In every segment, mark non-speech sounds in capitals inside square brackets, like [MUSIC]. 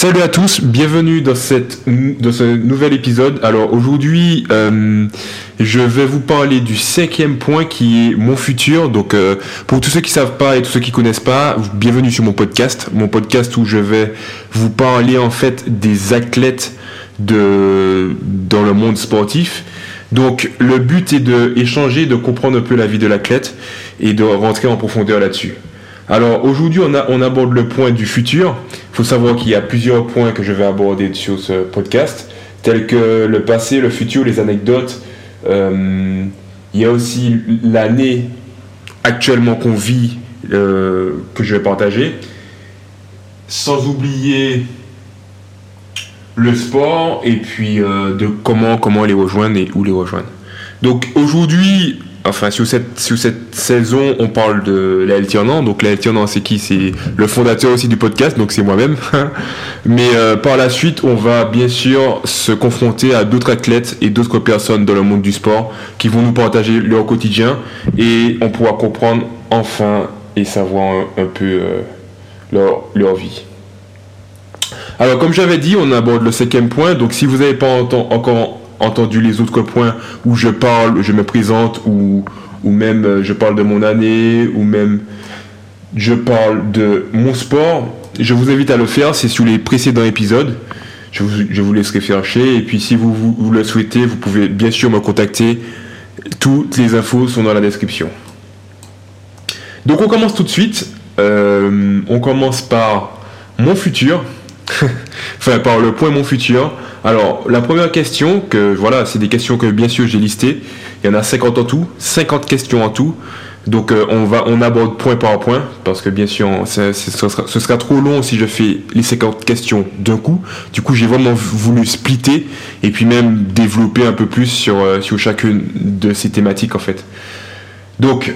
Salut à tous, bienvenue dans, ce nouvel épisode. Alors aujourd'hui, euh, je vais vous parler du cinquième point qui est mon futur. Donc euh, pour tous ceux qui savent pas et tous ceux qui connaissent pas, bienvenue sur mon podcast, mon podcast où je vais vous parler en fait des athlètes dans le monde sportif. Donc le but est de de comprendre un peu la vie de l'athlète et de rentrer en profondeur là-dessus. Alors aujourd'hui, on, aborde le point du futur. Il faut savoir qu'il y a plusieurs points que je vais aborder sur ce podcast, tels que le passé, le futur, les anecdotes. Euh, il y a aussi l'année actuellement qu'on vit euh, que je vais partager. Sans oublier le sport et puis euh, de comment, comment les rejoindre et où les rejoindre. Donc aujourd'hui, enfin sur cette, saison, on parle de la Tiernan. Donc la Tiernan, c'est qui? C'est le fondateur aussi du podcast, donc c'est moi-même. [LAUGHS] Mais euh, par la suite, on va bien sûr se confronter à d'autres athlètes et d'autres personnes dans le monde du sport qui vont nous partager leur quotidien et on pourra comprendre enfin et savoir un, peu euh, leur, leur vie. Alors comme j'avais dit, on aborde le cinquième point. Donc si vous n'avez pas encore entendu les autres points où je parle, je me présente, ou, ou même euh, je parle de mon année, ou même je parle de mon sport, je vous invite à le faire, c'est sur les précédents épisodes. Je vous, je vous laisserai chercher. Et puis si vous, le souhaitez, vous pouvez bien sûr me contacter. Toutes les infos sont dans la description. Donc on commence tout de suite. Euh, on commence par mon futur. [LAUGHS] enfin, par le point mon futur. Alors, la première question, que voilà, c'est des questions que bien sûr j'ai listées. Il y en a 50 en tout, 50 questions en tout. Donc euh, on va on aborde point par point parce que bien sûr ce, sera, trop long si je fais les 50 questions d'un coup. Du coup j'ai vraiment voulu splitter et puis même développer un peu plus sur, euh, sur chacune de ces thématiques en fait. Donc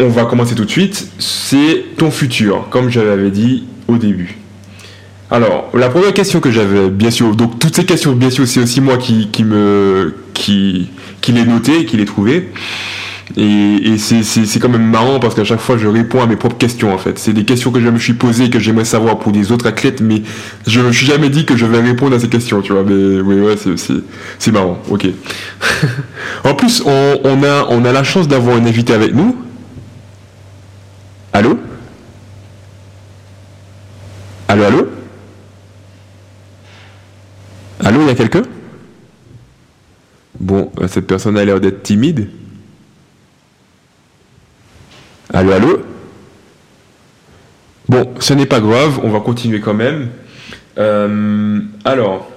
on va commencer tout de suite. C'est ton futur, comme je l'avais dit au début. Alors, la première question que j'avais, bien sûr, donc toutes ces questions, bien sûr, c'est aussi moi qui, qui me, qui, qui les noté, qui les trouvé. Et, et c'est quand même marrant parce qu'à chaque fois je réponds à mes propres questions en fait. C'est des questions que je me suis posées que j'aimerais savoir pour des autres athlètes, mais je me suis jamais dit que je vais répondre à ces questions, tu vois. Mais oui, ouais, c'est marrant, ok. [LAUGHS] en plus, on, on, a, on a la chance d'avoir un invité avec nous. Allô? Allô, allô? Allô, il y a quelqu'un? Bon, euh, cette personne a l'air d'être timide. Allô, allô? Bon, ce n'est pas grave, on va continuer quand même. Euh, alors,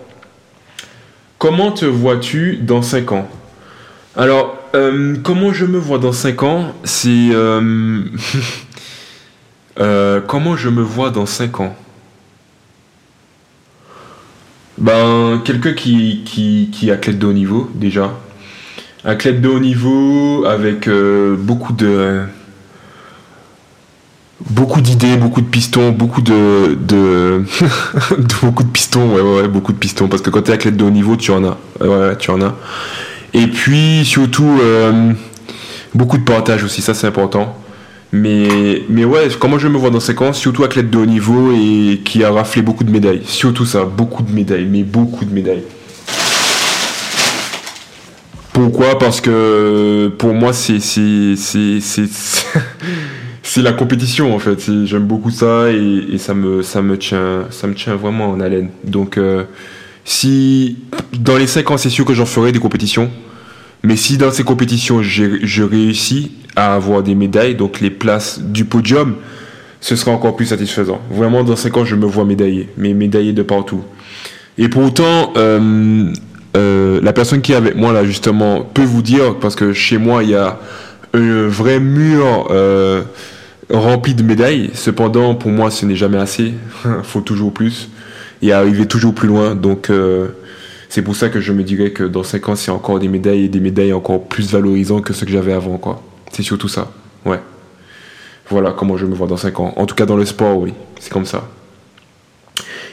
comment te vois-tu dans 5 ans? Alors, euh, comment je me vois dans 5 ans C'est... [LAUGHS] comment je me vois dans 5 ans? Ben, quelqu'un qui, qui, qui de haut niveau, déjà. Athlète de haut niveau avec euh, beaucoup de. Beaucoup d'idées, beaucoup de pistons, beaucoup de, [LAUGHS] beaucoup de pistons, ouais, ouais, beaucoup de pistons, parce que quand tu es athlète de haut niveau, tu en as, ouais, tu en as. Et puis surtout euh, beaucoup de partage aussi, ça c'est important. Mais, mais ouais, comment je me vois dans ces camps, surtout athlète de haut niveau et qui a raflé beaucoup de médailles. Surtout ça, beaucoup de médailles, mais beaucoup de médailles. Pourquoi? Parce que pour moi, c'est c'est [LAUGHS] la compétition en fait. J'aime beaucoup ça et, ça me ça me tient ça me tient vraiment en haleine. Donc euh, si dans les 5 ans, c'est sûr que j'en ferai des compétitions. Mais si dans ces compétitions, je réussis à avoir des médailles, donc les places du podium, ce sera encore plus satisfaisant. Vraiment, dans 5 ans, je me vois médaillé, mais médaillé de partout. Et pour autant, euh, euh, la personne qui est avec moi là, justement, peut vous dire, parce que chez moi, il y a un vrai mur euh, rempli de médailles. Cependant, pour moi, ce n'est jamais assez. Il [LAUGHS] faut toujours plus et arriver toujours plus loin. Donc, c'est pour ça que je me dirais que dans 5 ans, c'est encore des médailles et des médailles encore plus valorisantes que ce que j'avais avant, quoi. C'est surtout ça. Ouais. Voilà comment je me vois dans 5 ans. En tout cas, dans le sport, oui. C'est comme ça.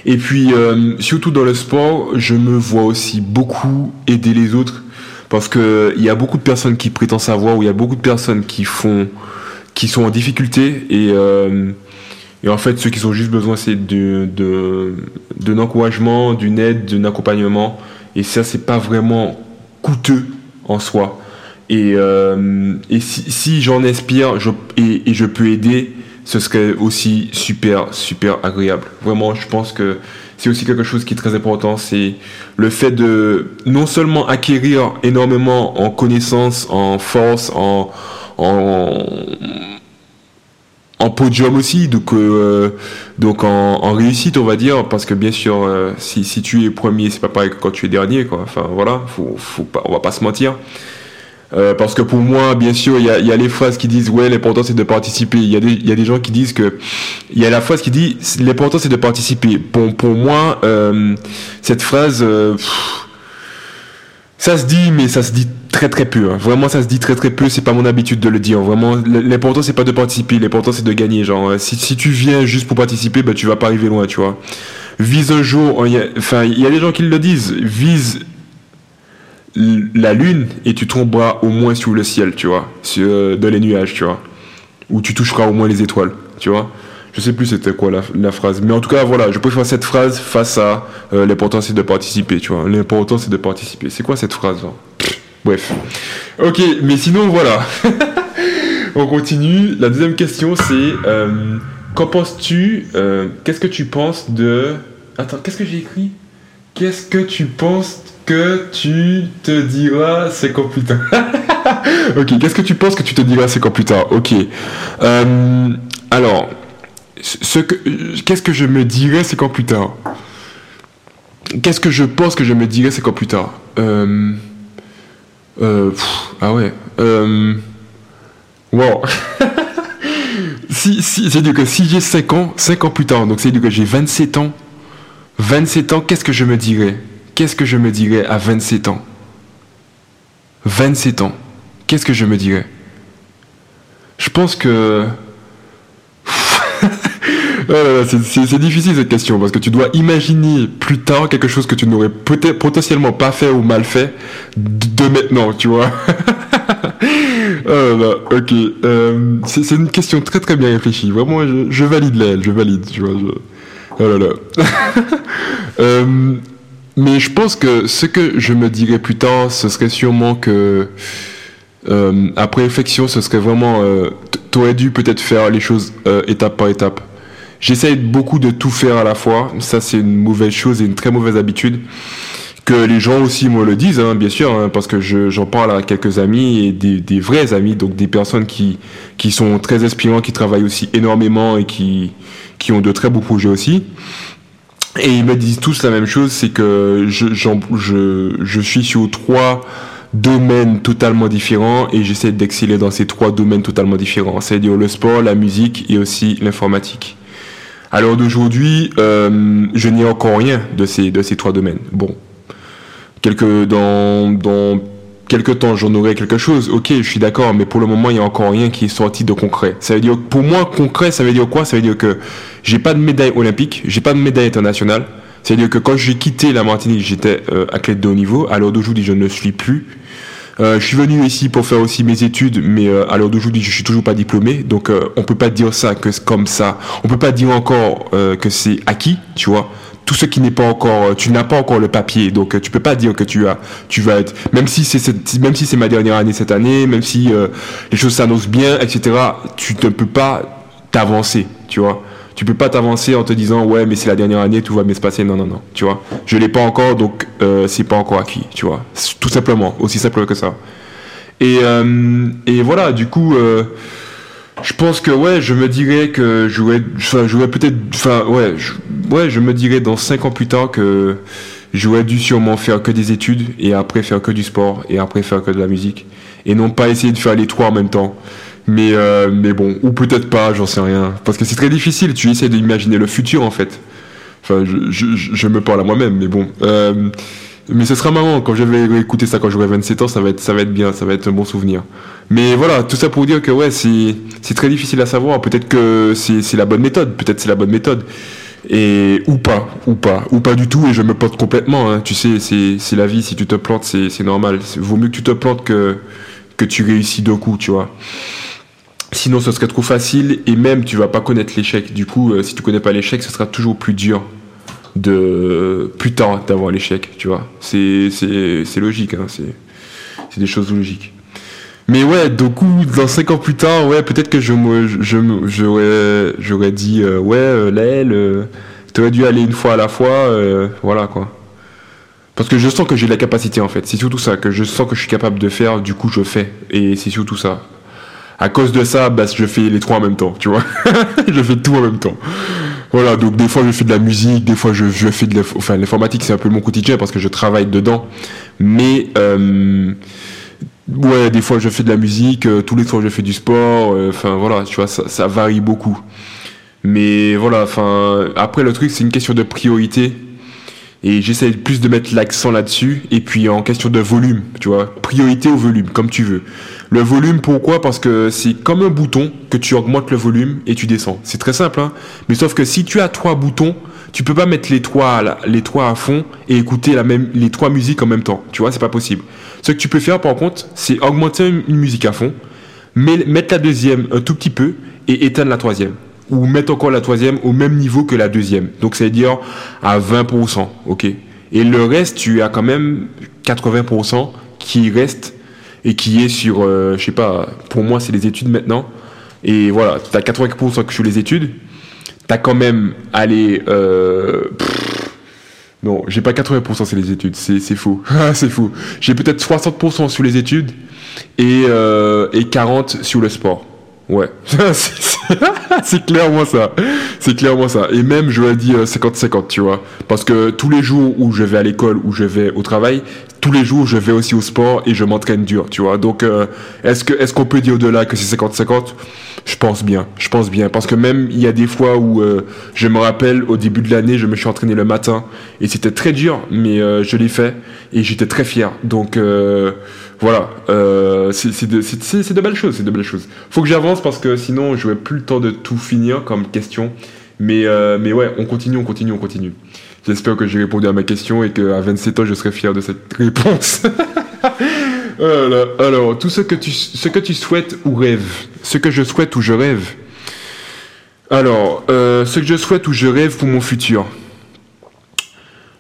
Et puis, euh, surtout dans le sport, je me vois aussi beaucoup aider les autres. Parce qu'il y a beaucoup de personnes qui prétendent savoir, ou il y a beaucoup de personnes qui font, qui sont en difficulté. Et euh, Et en fait, ceux qui ont juste besoin, c'est de, de, d'un encouragement, d'une aide, d'un accompagnement. Et ça, c'est pas vraiment coûteux en soi. Et, euh, et si, j'en inspire et, et, je peux aider, ce serait aussi super, super agréable. Vraiment, je pense que c'est aussi quelque chose qui est très important. C'est le fait de non seulement acquérir énormément en connaissances, en force, en, en, en podium aussi, donc, euh, donc en, réussite, on va dire, parce que bien sûr, euh, si, si tu es premier, c'est pas pareil que quand tu es dernier, quoi. Enfin, voilà, faut, faut pas, on va pas se mentir. Euh, parce que pour moi, bien sûr, il y a, y a, les phrases qui disent ouais, l'important c'est de participer. Il y, a des, y a des gens qui disent que il y a la phrase qui dit l'important c'est de participer. Pour, pour moi, euh, cette phrase, euh, ça se dit, mais ça se dit très très peu. Hein. Vraiment, ça se dit très très peu. C'est pas mon habitude de le dire. Vraiment, l'important c'est pas de participer. L'important c'est de gagner. Genre, si, si tu viens juste pour participer, bah tu vas pas arriver loin, tu vois. Vise un jour. Enfin, il y a des gens qui le disent. Vise la lune et tu tomberas au moins sur le ciel, tu vois, euh, dans les nuages, tu vois, ou tu toucheras au moins les étoiles, tu vois. Je sais plus c'était quoi la, phrase, mais en tout cas voilà, je préfère cette phrase face à euh, l'important c'est de participer, tu vois. L'important c'est de participer. C'est quoi cette phrase hein? Bref. Ok, mais sinon voilà. [LAUGHS] On continue. La deuxième question c'est euh, qu'en penses-tu euh, Qu'est-ce que tu penses de Attends, qu'est-ce que j'ai écrit? Qu'est-ce que tu penses que tu te diras c'est quand plus tard? [LAUGHS] Ok, qu'est-ce que tu penses que tu te diras c'est quand plus tard? Ok. Euh, alors, ce que, qu'est-ce que je me dirais c'est quand plus tard? Qu'est-ce que je pense que je me dirais c'est quand plus tard? Euh, euh, Ah ouais. Euh, wow. [LAUGHS] si, si, c'est-à-dire que si j'ai 5 ans, 5 ans plus tard, donc c'est-à-dire que j'ai 27 ans, 27 ans, qu'est-ce que je me dirais? Qu'est-ce que je me dirais à 27 ans? 27 ans, qu'est-ce que je me dirais? Je pense que... c'est difficile cette question parce que tu dois imaginer plus tard quelque chose que tu n'aurais peut-être potentiellement pas fait ou mal fait de maintenant, tu vois. [LAUGHS] oh ok. Euh, c'est une question très très bien réfléchie. Vraiment, je, je valide l'aile, je valide, tu vois. Je... Oh là là. [LAUGHS] euh, mais je pense que ce que je me dirais plus tard, ce serait sûrement que, euh, après réflexion, ce serait vraiment, euh, t'aurais dû peut-être faire les choses étape par étape. J'essaye beaucoup de tout faire à la fois. Ça, c'est une mauvaise chose et une très mauvaise habitude. Que les gens aussi me le disent, hein, bien sûr, hein, parce que j'en parle à quelques amis et des, vrais amis, donc des personnes qui, qui sont très inspirants, qui travaillent aussi énormément et qui, qui ont de très beaux projets aussi. Et ils me disent tous la même chose, c'est que je, je, je suis sur trois domaines totalement différents et j'essaie d'exceller dans ces trois domaines totalement différents, c'est-à-dire le sport, la musique et aussi l'informatique. À l'heure d'aujourd'hui, euh, je n'ai encore rien de ces, de ces trois domaines. Bon, quelques, dans, dans quelque temps j'en aurai quelque chose, ok, je suis d'accord, mais pour le moment, il n'y a encore rien qui est sorti de concret. Ça veut dire, pour moi, concret, ça veut dire quoi? Ça veut dire que j'ai pas de médaille olympique, j'ai pas de médaille internationale. C'est-à-dire que quand j'ai quitté la Martinique, j'étais euh, athlète de haut niveau. À l'heure d'aujourd'hui, je ne suis plus. Euh, je suis venu ici pour faire aussi mes études, mais euh, à l'heure d'aujourd'hui, je suis toujours pas diplômé. Donc, euh, on peut pas dire ça que comme ça. On peut pas dire encore que c'est acquis, tu vois tout ce qui n'est pas encore, tu n'as pas encore le papier, donc tu peux pas dire que tu as, tu vas être, même si c'est même si c'est ma dernière année cette année, même si les choses s'annoncent bien, etc. Tu ne peux pas t'avancer, tu vois. Tu peux pas t'avancer en te disant ouais mais c'est la dernière année, tout va bien se passer. Non non non, tu vois? Je l'ai pas encore, donc euh, c'est pas encore acquis, tu vois. Tout simplement, aussi simple que ça. Et euh, et voilà, du coup. Euh, je pense que ouais, je me dirais que j'aurais, enfin, j'aurais peut-être, enfin, ouais, je, ouais, je me dirais dans cinq ans plus tard que j'aurais dû sûrement faire que des études et après faire que du sport et après faire que de la musique et non pas essayer de faire les trois en même temps. Mais euh, mais bon, ou peut-être pas, j'en sais rien, parce que c'est très difficile. Tu essaies d'imaginer le futur en fait. Enfin, je, je, je me parle à moi-même, mais bon. Euh, mais ce sera marrant quand je vais écouter ça quand j'aurai 27 ans, ça va être ça va être bien, ça va être un bon souvenir. Mais voilà, tout ça pour dire que ouais, c'est très difficile à savoir. Peut-être que c'est la bonne méthode, peut-être c'est la bonne méthode. Et ou pas, ou pas, ou pas du tout. Et je me plante complètement. Hein. Tu sais, c'est la vie. Si tu te plantes, c'est normal. Vaut mieux que tu te plantes que que tu réussis d'un coup, tu vois. Sinon, ce serait trop facile et même tu vas pas connaître l'échec. Du coup, euh, si tu connais pas l'échec, ce sera toujours plus dur de plus tard d'avoir l'échec, tu vois. C'est logique, hein, c'est des choses logiques. Mais ouais, du coup, dans 5 ans plus tard, ouais, peut-être que je j'aurais j'aurais dit euh, ouais, euh, Laël, t'aurais dû aller une fois à la fois, voilà quoi. Parce que je sens que j'ai la capacité en fait. C'est surtout ça que je sens que je suis capable de faire. Du coup, je fais. Et c'est surtout ça à cause de ça, bah, je fais les trois en même temps, tu vois. [LAUGHS] je fais tout en même temps. Voilà, donc des fois je fais de la musique, des fois je, fais de enfin l'informatique c'est un peu mon quotidien parce que je travaille dedans. Mais euh, ouais, des fois je fais de la musique, euh, tous les soirs je fais du sport, euh, enfin voilà, tu vois, ça, ça varie beaucoup. Mais voilà, enfin après le truc c'est une question de priorité et j'essaie plus de mettre l'accent là-dessus et puis en question de volume, tu vois, priorité au volume comme tu veux. Le volume, pourquoi? Parce que c'est comme un bouton que tu augmentes le volume et tu descends. C'est très simple, hein Mais sauf que si tu as trois boutons, tu peux pas mettre les trois, les trois à fond et écouter les trois musiques en même temps. Tu vois, c'est pas possible. Ce que tu peux faire, par contre, c'est augmenter une musique à fond, mais mettre la deuxième un tout petit peu et éteindre la troisième. Ou mettre encore la troisième au même niveau que la deuxième. Donc, c'est-à-dire à 20%, ok Et le reste, tu as quand même 80% qui reste et qui est sur, euh, je sais pas, pour moi c'est les études maintenant. Et voilà, tu as 80% sur les études. Tu as quand même, allez, euh, non, j'ai pas 80% sur les études, c'est, c'est faux. [LAUGHS] c'est faux. J'ai peut-être 60% sur les études et, euh, et 40% sur le sport. Ouais, [LAUGHS] c'est clairement ça. C'est clairement ça. Et même, je vais dire 50-50, tu vois. Parce que tous les jours où je vais à l'école, où je vais au travail, tous les jours, je vais aussi au sport et je m'entraîne dur, tu vois. Donc, euh, est-ce que est-ce qu'on peut dire au-delà que c'est 50-50 Je pense bien, je pense bien, parce que même il y a des fois où euh, je me rappelle au début de l'année, je me suis entraîné le matin et c'était très dur, mais euh, je l'ai fait et j'étais très fier. Donc voilà, c'est de, de belles choses, c'est de belles choses. Faut que j'avance parce que sinon, je n'aurai plus le temps de tout finir comme question. Mais mais ouais, on continue, on continue, on continue. J'espère que j'ai répondu à ma question et qu'à 27 ans, je serai fier de cette [LAUGHS] réponse. [LAUGHS] alors, tout ce que, tu, ce que tu souhaites ou rêves, ce que je souhaite ou je rêve. Alors, euh, ce que je souhaite ou je rêve pour mon futur.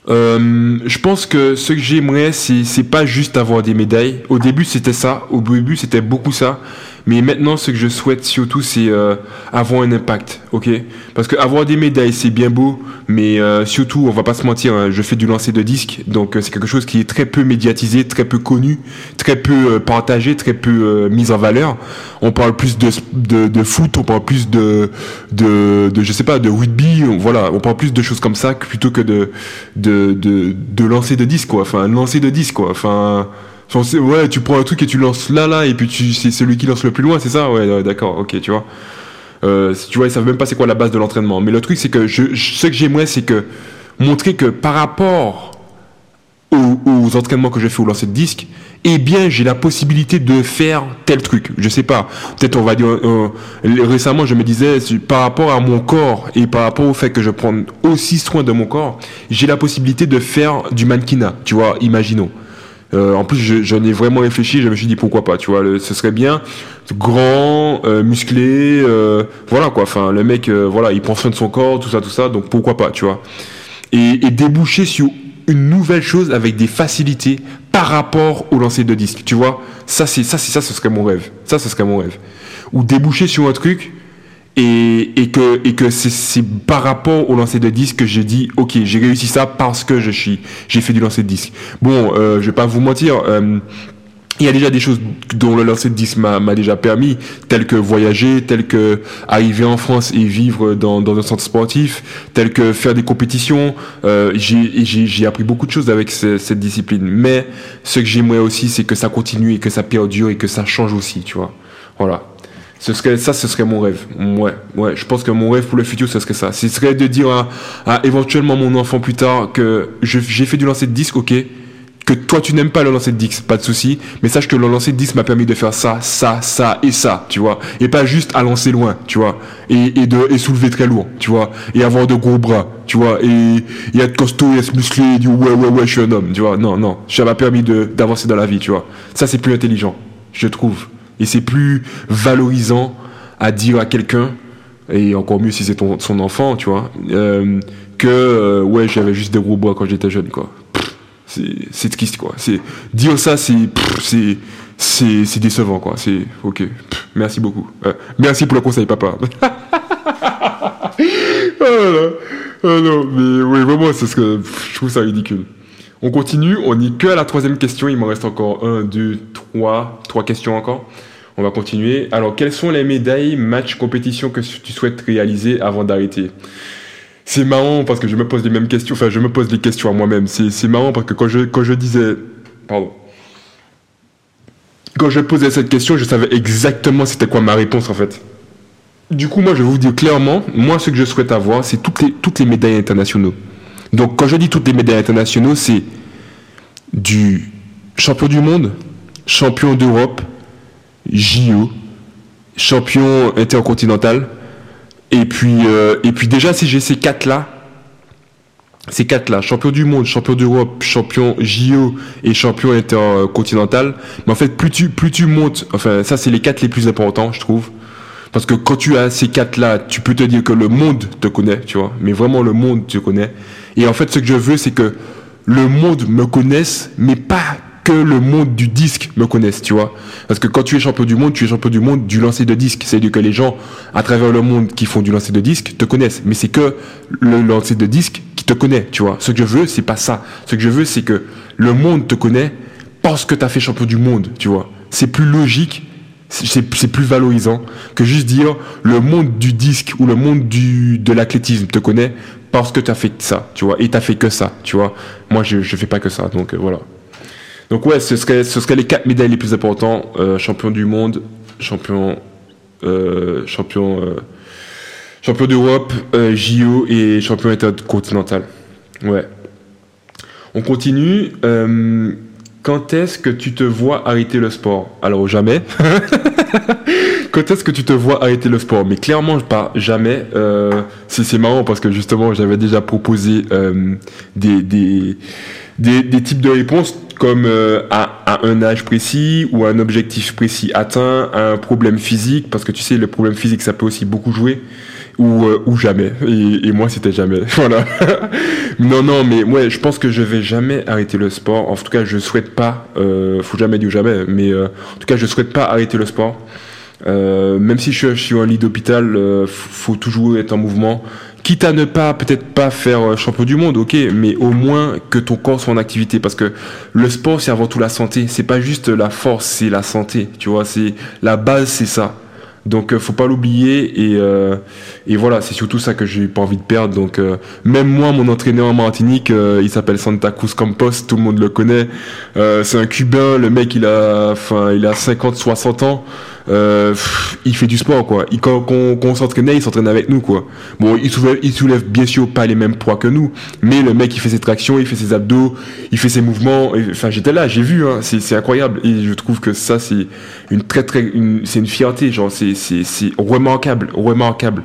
Euh, je pense que ce que j'aimerais, c'est pas juste avoir des médailles. Au début, c'était ça. Au début, c'était beaucoup ça. Mais maintenant, ce que je souhaite surtout, c'est euh, avoir un impact, ok? Parce que avoir des médailles, c'est bien beau, mais euh, surtout, on va pas se mentir, hein, je fais du lancer de disques, donc euh, c'est quelque chose qui est très peu médiatisé, très peu connu, très peu partagé, très peu mis en valeur. On parle plus de, de, de, foot, on parle plus de, de, de, je sais pas, de rugby, voilà, on parle plus de choses comme ça plutôt que de, de, de, de lancer de disques, quoi. Enfin, lancer de disques, quoi. Enfin ouais, tu prends un truc et tu lances là, là, et puis c'est celui qui lance le plus loin, c'est ça? Ouais, d'accord, ok, tu vois. Euh, tu vois, ils savent même pas c'est quoi la base de l'entraînement. Mais le truc, c'est que je, ce que j'aimerais, c'est que montrer que par rapport aux, entraînements que je fais au lancer de disque, eh bien, j'ai la possibilité de faire tel truc. Je sais pas. Peut-être on va dire. Euh, récemment, je me disais, par rapport à mon corps et par rapport au fait que je prends aussi soin de mon corps, j'ai la possibilité de faire du mannequinat. Tu vois, imaginons. Euh, en plus, j'en ai vraiment réfléchi. Je me suis dit pourquoi pas. Tu vois, ce serait bien, grand, euh, musclé, euh, voilà quoi. Enfin, le mec, voilà, il prend soin de son corps, tout ça, tout ça. Donc pourquoi pas, tu vois. Et, et déboucher sur une nouvelle chose avec des facilités par rapport au lancer de disque. Tu vois, ça c'est ça, c'est ça, ce serait mon rêve. Ça, ce serait mon rêve. Ou déboucher sur un truc et, et que, et que c'est par rapport au lancer de disque que j'ai dit, ok, j'ai réussi ça parce que je suis, j'ai fait du lancer de disque. Bon, euh, je vais pas vous mentir. Euh, il y a déjà des choses dont le lancer de disque m'a déjà permis, telles que voyager, telles que arriver en France et vivre dans, dans un centre sportif, telles que faire des compétitions. Euh, J'ai appris beaucoup de choses avec cette discipline. Mais ce que j'aimerais aussi, c'est que ça continue et que ça perdure et que ça change aussi, tu vois. Voilà. Ce serait, ça, ce serait mon rêve. Ouais, ouais. Je pense que mon rêve pour le futur, ce serait ça. Ce serait de dire à, éventuellement mon enfant plus tard que j'ai fait du lancer de disque, ok. Que toi, tu n'aimes pas le lancer de disque, pas de souci. Mais sache que le lancer de disque m'a permis de faire ça, ça, ça et ça, tu vois. Et pas juste à lancer loin, tu vois. Et, et de, et soulever très lourd, tu vois. Et avoir de gros bras, tu vois. Et, et être costaud et être musclé et dire ouais, ouais, ouais, je suis un homme, tu vois. Non, non. Ça m'a permis d'avancer dans la vie, tu vois. Ça, c'est plus intelligent, je trouve et c'est plus valorisant à dire à quelqu'un, et encore mieux si c'est ton, son enfant, tu vois, euh, que euh, ouais, j'avais juste des gros bois quand j'étais jeune, quoi. C'est triste, quoi. Dire ça, c'est c'est décevant, quoi. C'est ok. Merci beaucoup. Euh, merci pour le conseil, papa. [LAUGHS] oh là. Oh non, mais oui, vraiment, c'est ce que je trouve ça ridicule. On continue, on n'est que à la troisième question. Il m'en reste encore un, deux, trois, trois questions encore. On va continuer. Alors, quelles sont les médailles, matchs, compétitions que tu souhaites réaliser avant d'arrêter? C'est marrant parce que je me pose les mêmes questions. Enfin, je me pose des questions à moi-même. C'est marrant parce que quand je, quand je disais. Pardon. Quand je posais cette question, je savais exactement c'était quoi ma réponse en fait. Du coup, moi, je vais vous dire clairement, moi, ce que je souhaite avoir, c'est toutes les, toutes les médailles internationaux. Donc, quand je dis toutes les médailles internationaux, c'est du champion du monde, champion d'Europe, JO, champion intercontinental. Et puis, euh, déjà, si j'ai ces quatre-là, ces quatre-là, champion du monde, champion d'Europe, champion JO et champion intercontinental, mais en fait, plus tu, plus tu montes, enfin, ça, c'est les quatre les plus importants, je trouve. Parce que quand tu as ces quatre-là, tu peux te dire que le monde te connaît, tu vois. Mais vraiment, le monde te connaît. Et en fait, ce que je veux, c'est que le monde me connaisse, mais pas que le monde du disque me connaisse, tu vois. Parce que quand tu es champion du monde, tu es champion du monde du lancer de disque. C'est-à-dire que les gens, à travers le monde qui font du lancer de disque, te connaissent. Mais c'est que le lancer de disque qui te connaît, tu vois. Ce que je veux, c'est pas ça. Ce que je veux, c'est que le monde te connaît parce que tu as fait champion du monde, tu vois. C'est plus logique c'est plus valorisant que juste dire le monde du disque ou le monde du de l'athlétisme te connaît parce que tu as fait ça, tu vois, et t'as fait que ça, tu vois. Moi, je je fais pas que ça, donc euh, voilà. Donc ouais, ce serait ce serait les quatre médailles les plus importants euh, champion du monde, champion euh, champion euh, champion d'Europe, euh, JO et champion intercontinental. Ouais. On continue. Euh, quand est-ce que tu te vois arrêter le sport? Alors jamais. [LAUGHS] quand est-ce que tu te vois arrêter le sport? Mais clairement, pas jamais. Euh, c'est marrant parce que justement, j'avais déjà proposé des, des, des, des types de réponses comme euh, à, à un âge précis ou un objectif précis atteint, à un problème physique, parce que tu sais, le problème physique, ça peut aussi beaucoup jouer ou, euh, ou jamais. Et, et moi, c'était jamais. [LAUGHS] Voilà. non, non, mais ouais, je pense que je vais jamais arrêter le sport. En tout cas, je souhaite pas. Euh, faut jamais dire jamais, mais euh, en tout cas, je souhaite pas arrêter le sport. Euh, même si je, suis en lit d'hôpital, euh, faut toujours être en mouvement. Quitte à ne pas, peut-être pas faire euh, champion du monde, ok, mais au moins que ton corps soit en activité, parce que le sport c'est avant tout la santé. C'est pas juste la force, c'est la santé. Tu vois, c'est la base, c'est ça. Donc euh, faut pas l'oublier et, euh, et voilà, c'est surtout ça que j'ai pas envie de perdre. Donc même moi, mon entraîneur en Martinique, euh, il s'appelle Santa Cruz Campos, tout le monde le connaît. C'est un Cubain, le mec il a, enfin il a 50, 60 ans. Euh, il fait du sport quoi. Il, quand quand- on s'entraînait, il s'entraîne avec nous quoi. Bon, il soulève, il bien sûr pas les mêmes poids que nous, mais le mec il fait ses tractions, il fait ses abdos, il fait ses mouvements. Enfin j'étais là, j'ai vu, hein, c'est incroyable et je trouve que ça c'est une très très, c'est une fierté, genre c'est remarquable, remarquable.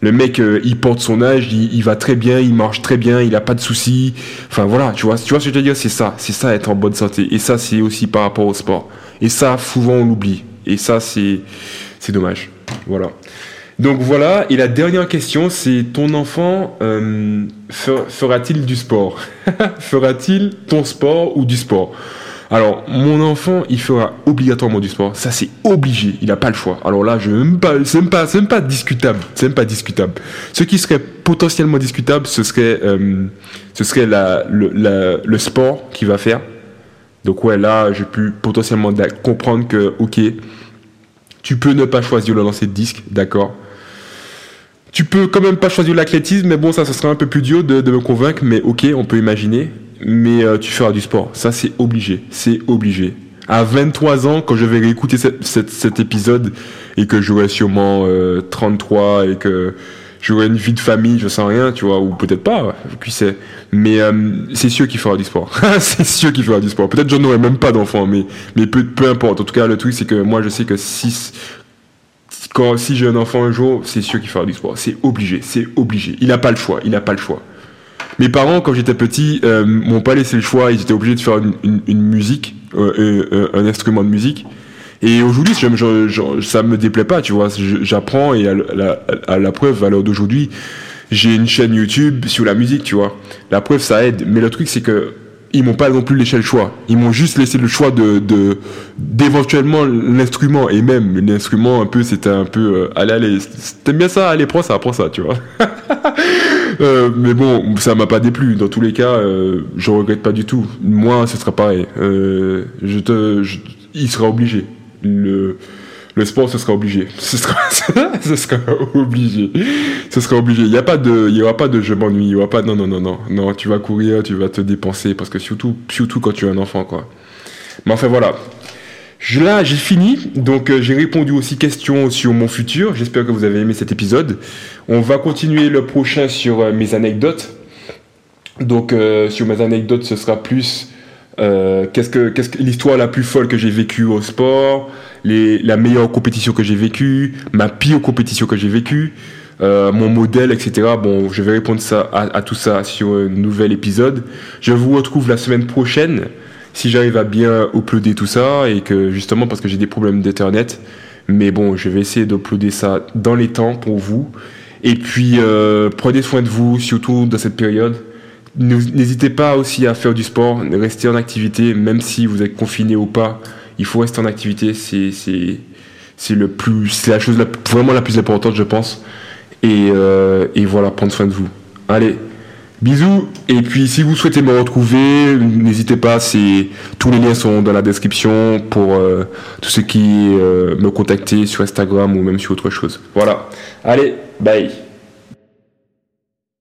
Le mec, euh, il porte son âge, il, va très bien, il marche très bien, il a pas de soucis. Enfin voilà, tu vois, tu vois ce que je veux dire, c'est ça, c'est ça être en bonne santé. Et ça, c'est aussi par rapport au sport. Et ça, souvent on l'oublie. Et ça, c'est dommage. Voilà. Donc voilà. Et la dernière question, c'est ton enfant euh, fer- fera-t-il du sport? [LAUGHS] Fera-t-il ton sport ou du sport? Alors, mon enfant, il fera obligatoirement du sport. Ça, c'est obligé. Il n'a pas le choix. Alors là, je c'est même pas, même pas discutable. C'est même pas discutable. Ce qui serait potentiellement discutable, ce serait, euh, ce serait la, le, le sport qu'il va faire. Donc ouais, là, j'ai pu potentiellement comprendre que, ok, tu peux ne pas choisir le lancer de disque, d'accord. Tu peux quand même pas choisir l'athlétisme, mais bon, ça, ce serait un peu plus dur de, me convaincre, mais ok, on peut imaginer. Mais euh, tu feras du sport, ça c'est obligé, c'est obligé. À 23 ans, quand je vais réécouter cet épisode et que j'aurai sûrement euh, 33 et que j'aurai une vie de famille, je sens rien, tu vois, ou peut-être pas, qui sait. Mais euh, c'est sûr qu'il fera du sport. [LAUGHS] c'est sûr qu'il fera du sport. Peut-être j'en aurai même pas d'enfant, mais, mais peu, peu importe. En tout cas, le truc, c'est que moi, je sais que si, quand, si j'ai un enfant un jour, c'est sûr qu'il fera du sport. C'est obligé, c'est obligé. Il n'a pas le choix, il n'a pas le choix. Mes parents, quand j'étais petit, euh, m'ont pas laissé le choix. Ils étaient obligés de faire une, musique, euh, un instrument de musique. Et aujourd'hui, je, je, ça me déplaît pas, tu vois. J'apprends et à la, à la preuve, à l'heure d'aujourd'hui, j'ai une chaîne YouTube sur la musique, tu vois. La preuve, ça aide. Mais le truc, c'est que ils m'ont pas non plus laissé le choix. Ils m'ont juste laissé le choix de, d'éventuellement l'instrument. Et même l'instrument, un peu, c'était un peu, euh, allez, allez, t'aimes bien ça, allez, prends ça, prends ça, tu vois. [LAUGHS] euh, mais bon, ça m'a pas déplu. Dans tous les cas, euh, je regrette pas du tout. Moi, ce sera pareil. Euh, je te, il sera obligé. Le, sport, ce sera obligé. [LAUGHS] Ce sera, obligé. Ce sera obligé. Il y a pas de, il y aura pas de je m'ennuie. Il y aura pas, non, non, non, non. Non, tu vas courir, tu vas te dépenser parce que surtout, surtout quand tu es un enfant, quoi. Mais enfin, voilà. Là, j'ai fini. Donc, euh, j'ai répondu aussi questions sur mon futur. J'espère que vous avez aimé cet épisode. On va continuer le prochain sur euh, mes anecdotes. Donc, euh, sur mes anecdotes, ce sera plus euh, qu'est-ce que, l'histoire la plus folle que j'ai vécue au sport, la meilleure compétition que j'ai vécue, ma pire compétition que j'ai vécue, euh, mon modèle, etc. Bon, je vais répondre ça, à, à, tout ça sur un nouvel épisode. Je vous retrouve la semaine prochaine si j'arrive à bien uploader tout ça et que justement parce que j'ai des problèmes d'internet. Mais bon, je vais essayer d'uploader ça dans les temps pour vous. Et puis, euh, prenez soin de vous, surtout dans cette période. N'hésitez pas aussi à faire du sport, rester en activité, même si vous êtes confiné ou pas. Il faut rester en activité, c'est le plus, c'est la chose vraiment la plus importante, je pense. Et, euh, et voilà, prendre soin de vous. Allez, bisous. Et puis, si vous souhaitez me retrouver, n'hésitez pas. C'est tous les liens sont dans la description pour euh, tous ceux qui euh, me contacter sur Instagram ou même sur autre chose. Voilà. Allez, bye.